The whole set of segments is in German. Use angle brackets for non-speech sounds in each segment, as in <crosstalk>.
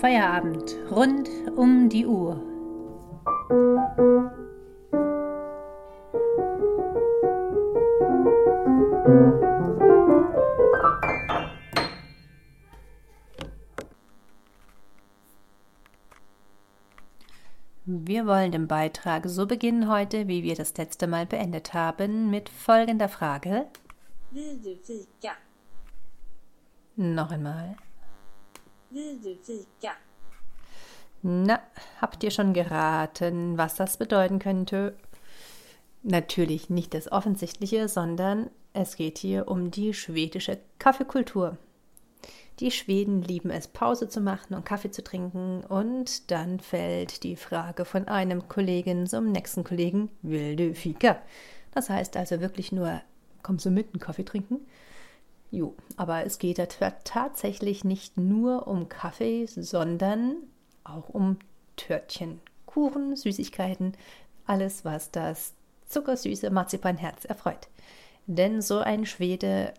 Feierabend rund um die Uhr. Wir wollen den Beitrag so beginnen heute, wie wir das letzte Mal beendet haben, mit folgender Frage. Vill du fika? Noch einmal. Vill du fika? Na, habt ihr schon geraten, was das bedeuten könnte? Natürlich nicht das Offensichtliche, sondern es geht hier um die schwedische Kaffeekultur. Die Schweden lieben es, Pause zu machen und Kaffee zu trinken, und dann fällt die Frage von einem Kollegen zum nächsten Kollegen, will du Fika? Das heißt also wirklich nur, kommst du mit, einen Kaffee trinken? Jo, aber es geht tatsächlich nicht nur um Kaffee, sondern auch um Törtchen, Kuchen, Süßigkeiten, alles, was das zuckersüße Marzipanherz erfreut. Denn so ein Schwede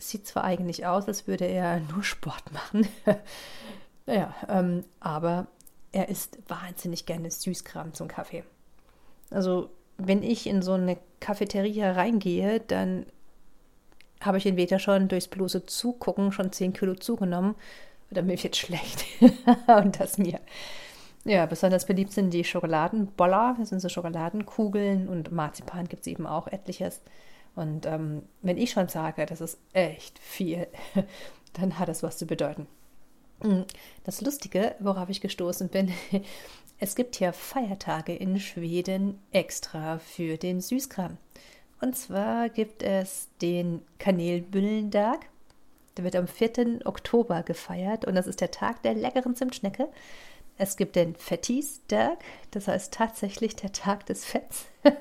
sieht zwar eigentlich aus, als würde er nur Sport machen, <laughs> ja, ähm, aber er isst wahnsinnig gerne Süßkram zum Kaffee. Also, wenn ich in so eine Cafeteria reingehe, dann habe ich entweder schon durchs bloße Zugucken schon 10 Kilo zugenommen oder mir wird schlecht. <laughs> und das mir. Ja, besonders beliebt sind die Schokoladenboller, das sind so Schokoladenkugeln und Marzipan gibt es eben auch etliches. Und ähm, wenn ich schon sage, das ist echt viel, <laughs> dann hat das was zu bedeuten. Hm, das Lustige, worauf ich gestoßen bin, <laughs> es gibt hier Feiertage in Schweden extra für den Süßkram. Und zwar gibt es den Kanelbüllentag. Der wird am 4. Oktober gefeiert und das ist der Tag der leckeren Zimtschnecke. Es gibt den Fettis-Tag, das heißt tatsächlich der Tag des Fetts. <laughs>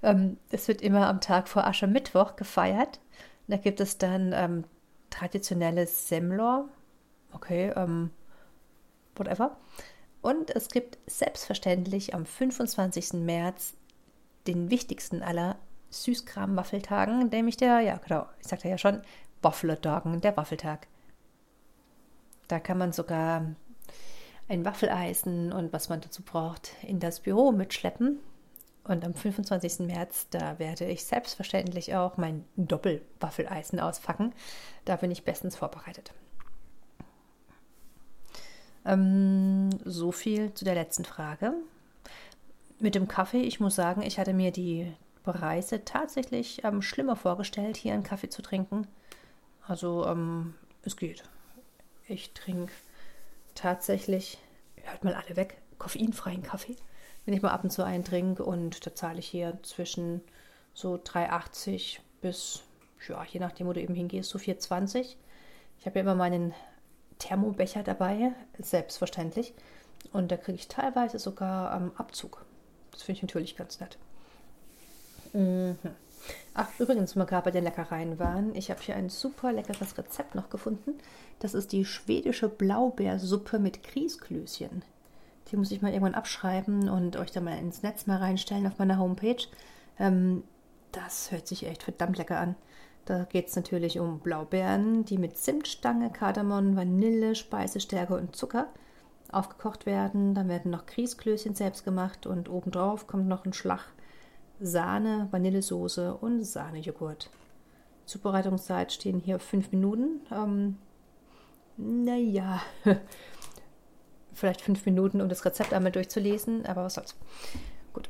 Ähm, es wird immer am Tag vor Aschermittwoch gefeiert. Da gibt es dann ähm, traditionelles Semlor. Okay, ähm, whatever. Und es gibt selbstverständlich am 25. März den wichtigsten aller Süßkram-Waffeltagen, nämlich der, ja genau, ich sagte ja schon, Wafflertagen, der Waffeltag. Da kann man sogar ein Waffeleisen und was man dazu braucht in das Büro mitschleppen. Und am 25. März, da werde ich selbstverständlich auch mein Doppelwaffeleisen auspacken. Da bin ich bestens vorbereitet. Ähm, so viel zu der letzten Frage. Mit dem Kaffee, ich muss sagen, ich hatte mir die Preise tatsächlich ähm, schlimmer vorgestellt, hier einen Kaffee zu trinken. Also ähm, es geht. Ich trinke tatsächlich, hört mal alle weg, koffeinfreien Kaffee, wenn ich mal ab und zu einen trinke. Und da zahle ich hier zwischen so 3,80 bis, ja, je nachdem, wo du eben hingehst, so 4,20. Ich habe ja immer meinen Thermobecher dabei, selbstverständlich. Und da kriege ich teilweise sogar am Abzug. Das finde ich natürlich ganz nett. Mhm. Ach, übrigens, wo wir gerade bei den Leckereien waren, ich habe hier ein super leckeres Rezept noch gefunden. Das ist die schwedische Blaubeersuppe mit Grießklößchen. Die muss ich mal irgendwann abschreiben und euch da mal ins Netz mal reinstellen auf meiner Homepage. Ähm, das hört sich echt verdammt lecker an. Da geht es natürlich um Blaubeeren, die mit Zimtstange, Kardamom, Vanille, Speisestärke und Zucker aufgekocht werden. Dann werden noch Grießklößchen selbst gemacht und obendrauf kommt noch ein Schlag Sahne, Vanillesoße und Sahnejoghurt. Zubereitungszeit stehen hier fünf Minuten. Ähm, naja, <laughs> vielleicht fünf Minuten, um das Rezept einmal durchzulesen, aber was soll's. Gut.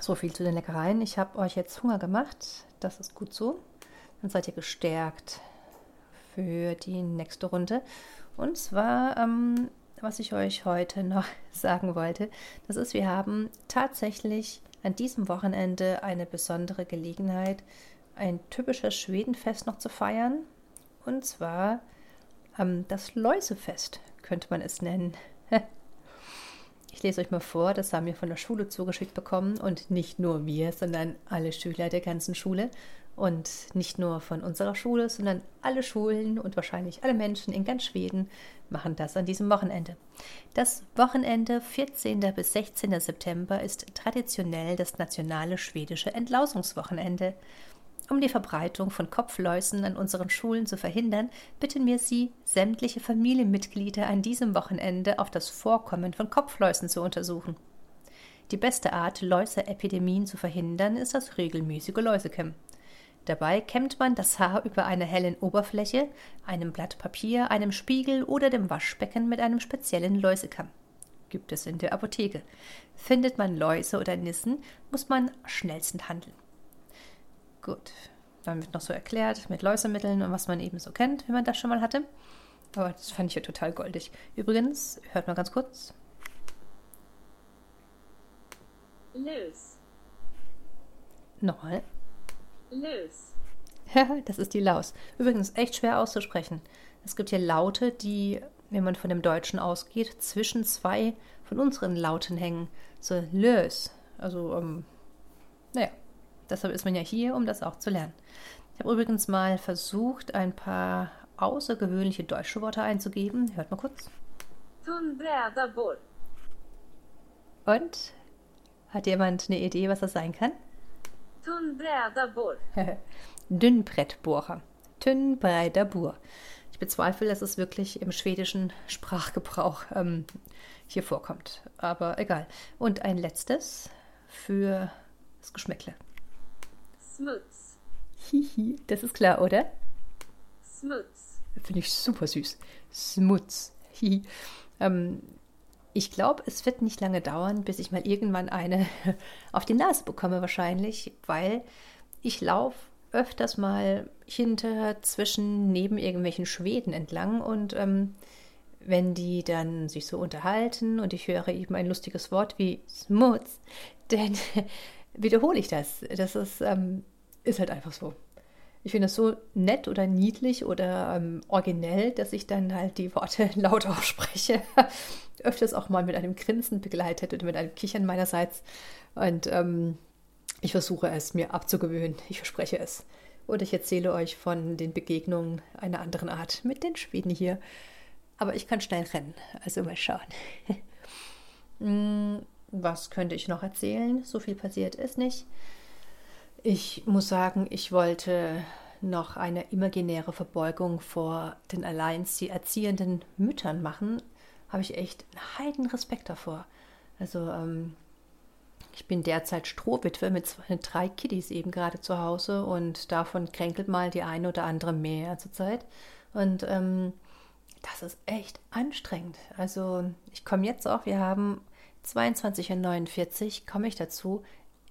So viel zu den Leckereien. Ich habe euch jetzt Hunger gemacht. Das ist gut so. Dann seid ihr gestärkt für die nächste Runde. Und zwar, ähm, was ich euch heute noch <laughs> sagen wollte, das ist, wir haben tatsächlich an diesem Wochenende eine besondere Gelegenheit, ein typisches Schwedenfest noch zu feiern. Und zwar ähm, das Läusefest, könnte man es nennen. <laughs> Ich lese euch mal vor, das haben wir von der Schule zugeschickt bekommen und nicht nur wir, sondern alle Schüler der ganzen Schule. Und nicht nur von unserer Schule, sondern alle Schulen und wahrscheinlich alle Menschen in ganz Schweden machen das an diesem Wochenende. Das Wochenende 14. bis 16. September ist traditionell das nationale schwedische Entlausungswochenende. Um die Verbreitung von Kopfläusen an unseren Schulen zu verhindern, bitten wir Sie, sämtliche Familienmitglieder an diesem Wochenende auf das Vorkommen von Kopfläusen zu untersuchen. Die beste Art, Läuseepidemien zu verhindern, ist das regelmäßige Läusekämmen. Dabei kämmt man das Haar über einer hellen Oberfläche, einem Blatt Papier, einem Spiegel oder dem Waschbecken mit einem speziellen Läusekamm. Gibt es in der Apotheke. Findet man Läuse oder Nissen, muss man schnellstens handeln. Gut, dann wird noch so erklärt mit Läusemitteln und was man eben so kennt, wenn man das schon mal hatte. Aber das fand ich ja total goldig. Übrigens, hört mal ganz kurz. Lus. Nochmal. Lus. <laughs> das ist die Laus. Übrigens echt schwer auszusprechen. Es gibt hier Laute, die, wenn man von dem Deutschen ausgeht, zwischen zwei von unseren Lauten hängen. So lös. Also, ähm, deshalb ist man ja hier, um das auch zu lernen. Ich habe übrigens mal versucht, ein paar außergewöhnliche deutsche Worte einzugeben. Hört mal kurz. Und? Hat jemand eine Idee, was das sein kann? <laughs> Dünnbrettbohrer. Dünnbreiter Bur. Ich bezweifle, dass es wirklich im schwedischen Sprachgebrauch ähm, hier vorkommt. Aber egal. Und ein letztes für das Geschmäckle. Smuts. Hihi, das ist klar, oder? Smuts. Finde ich super süß. Smutz. Hihi. Ähm, ich glaube, es wird nicht lange dauern, bis ich mal irgendwann eine <laughs> auf die Nase bekomme, wahrscheinlich, weil ich laufe öfters mal hinter, zwischen, neben irgendwelchen Schweden entlang und ähm, wenn die dann sich so unterhalten und ich höre eben ein lustiges Wort wie Smutz, <laughs> dann wiederhole ich das. Das ist, ähm, ist halt einfach so. Ich finde es so nett oder niedlich oder ähm, originell, dass ich dann halt die Worte <laughs> laut ausspreche. <laughs> Öfters auch mal mit einem Grinsen begleitet oder mit einem Kichern meinerseits. Und ähm, ich versuche es mir abzugewöhnen. Ich verspreche es. Und ich erzähle euch von den Begegnungen einer anderen Art mit den Schweden hier. Aber ich kann schnell rennen. Also mal schauen. <laughs> Was könnte ich noch erzählen? So viel passiert ist nicht. Ich muss sagen, ich wollte noch eine imaginäre Verbeugung vor den alleinstie erziehenden Müttern machen. Habe ich echt einen heiden Respekt davor. Also, ähm, ich bin derzeit Strohwitwe mit zwei, drei Kiddies eben gerade zu Hause und davon kränkelt mal die eine oder andere mehr zurzeit. Und ähm, das ist echt anstrengend. Also ich komme jetzt auch, wir haben 22.49 Uhr, komme ich dazu,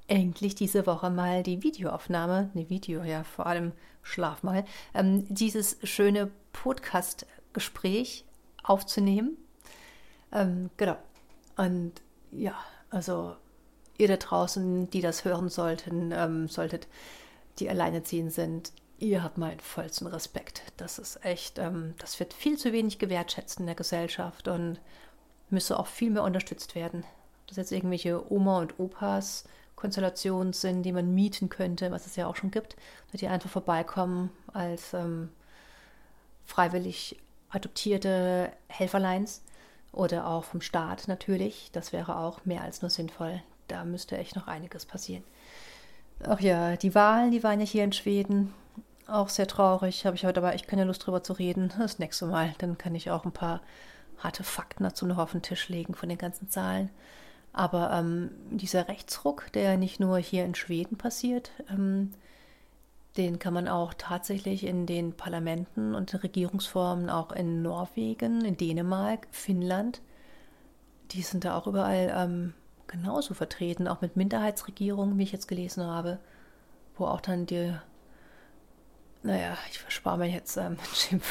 endlich diese Woche mal die Videoaufnahme, ne Video, ja, vor allem Schlaf mal, ähm, dieses schöne Podcast-Gespräch aufzunehmen. Ähm, genau. Und ja, also ihr da draußen, die das hören sollten, ähm, solltet, die alleinerziehend sind, ihr habt meinen vollsten Respekt. Das ist echt, ähm, das wird viel zu wenig gewertschätzt in der Gesellschaft und müsste auch viel mehr unterstützt werden. Dass jetzt irgendwelche Oma und Opas Konstellationen sind, die man mieten könnte, was es ja auch schon gibt, die einfach vorbeikommen als ähm, freiwillig adoptierte Helferleins oder auch vom Staat natürlich. Das wäre auch mehr als nur sinnvoll. Da müsste echt noch einiges passieren. Ach ja, die Wahlen, die waren ja hier in Schweden. Auch sehr traurig. Habe ich heute aber echt keine Lust drüber zu reden. Das nächste Mal. Dann kann ich auch ein paar harte Fakten dazu noch auf den Tisch legen von den ganzen Zahlen. Aber ähm, dieser Rechtsruck, der nicht nur hier in Schweden passiert, ähm, den kann man auch tatsächlich in den Parlamenten und Regierungsformen auch in Norwegen, in Dänemark, Finnland. Die sind da auch überall ähm, genauso vertreten, auch mit Minderheitsregierungen, wie ich jetzt gelesen habe, wo auch dann die, naja, ich verspare mir jetzt ähm, <laughs> ein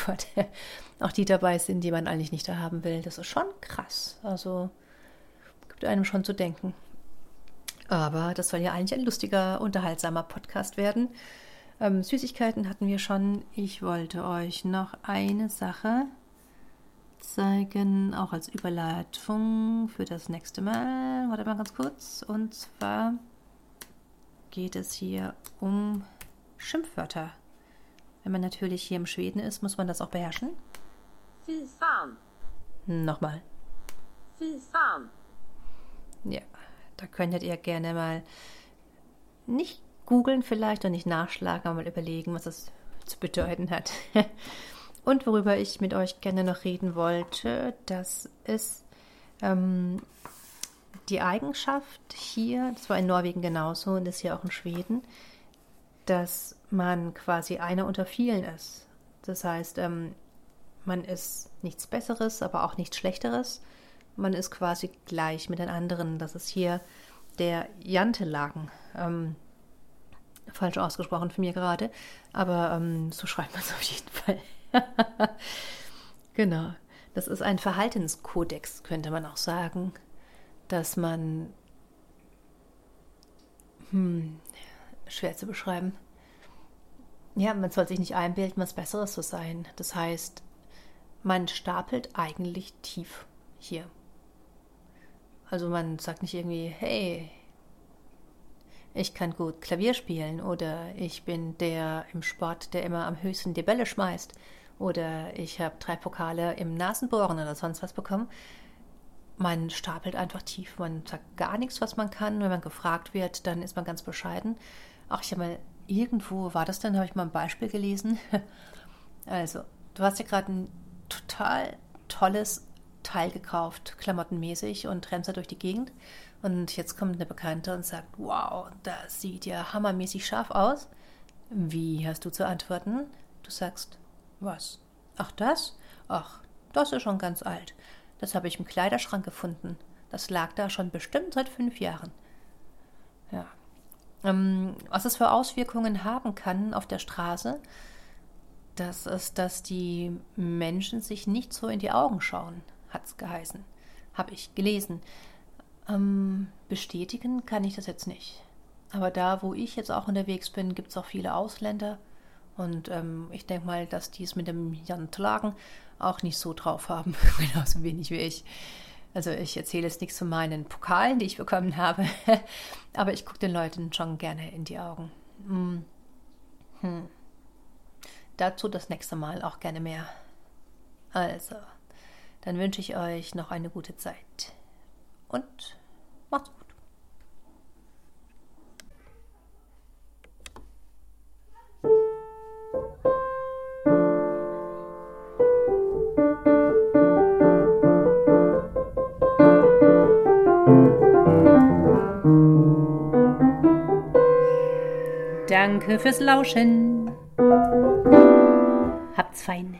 auch die dabei sind, die man eigentlich nicht da haben will. Das ist schon krass. Also gibt einem schon zu denken. Aber das soll ja eigentlich ein lustiger, unterhaltsamer Podcast werden. Ähm, Süßigkeiten hatten wir schon. Ich wollte euch noch eine Sache zeigen, auch als Überleitung für das nächste Mal. Warte mal ganz kurz. Und zwar geht es hier um Schimpfwörter. Wenn man natürlich hier im Schweden ist, muss man das auch beherrschen. Fy fan. Nochmal. Fy fan. Ja, da könntet ihr gerne mal nicht googeln vielleicht und nicht nachschlagen, aber mal überlegen, was das zu bedeuten hat. <laughs> und worüber ich mit euch gerne noch reden wollte, das ist ähm, die Eigenschaft hier, das war in Norwegen genauso und das hier auch in Schweden, dass man quasi einer unter vielen ist. Das heißt, ähm, man ist nichts Besseres, aber auch nichts Schlechteres. Man ist quasi gleich mit den anderen. Das ist hier der Jantelagen. Ähm, falsch ausgesprochen von mir gerade, aber ähm, so schreibt man es <laughs> auf jeden Fall. genau. Das ist ein Verhaltenskodex, könnte man auch sagen, dass man hm, schwer zu beschreiben. Ja, man soll sich nicht einbilden, was Besseres zu sein. Das heißt, man stapelt eigentlich tief hier. Also man sagt nicht irgendwie, hey, ich kann gut Klavier spielen oder ich bin der im Sport, der immer am höchsten die Bälle schmeißt oder ich habe drei Pokale im Nasenbohren oder sonst was bekommen. Man stapelt einfach tief, man sagt gar nichts, was man kann. Wenn man gefragt wird, dann ist man ganz bescheiden. Ach, ich habe mal irgendwo, war das denn, habe ich mal ein Beispiel gelesen. <laughs> Also, du hast ja gerade ein total tolles Teil gekauft, klamottenmäßig, und rennst da durch die Gegend. Und jetzt kommt eine Bekannte und sagt, wow, das sieht ja hammermäßig scharf aus. Wie hast du zu antworten? Du sagst, was? Ach das? Ach, das ist schon ganz alt. Das habe ich im Kleiderschrank gefunden. Das lag da schon bestimmt seit fünf Jahren. Ähm, was es für Auswirkungen haben kann auf der Straße, das ist, dass die Menschen sich nicht so in die Augen schauen, hat es geheißen. Habe ich gelesen. Ähm, bestätigen kann ich das jetzt nicht. Aber da, wo ich jetzt auch unterwegs bin, gibt es auch viele Ausländer. Und ähm, ich denke mal, dass die es mit dem Jan Tlagen auch nicht so drauf haben, <laughs> genauso wenig wie ich. Also ich erzähle jetzt nichts von meinen Pokalen, die ich bekommen habe, <laughs> aber ich gucke den Leuten schon gerne in die Augen. Hm. Hm. Dazu das nächste Mal auch gerne mehr. Also, dann wünsche ich euch noch eine gute Zeit und macht's gut. Danke fürs Lauschen. Habt's fein.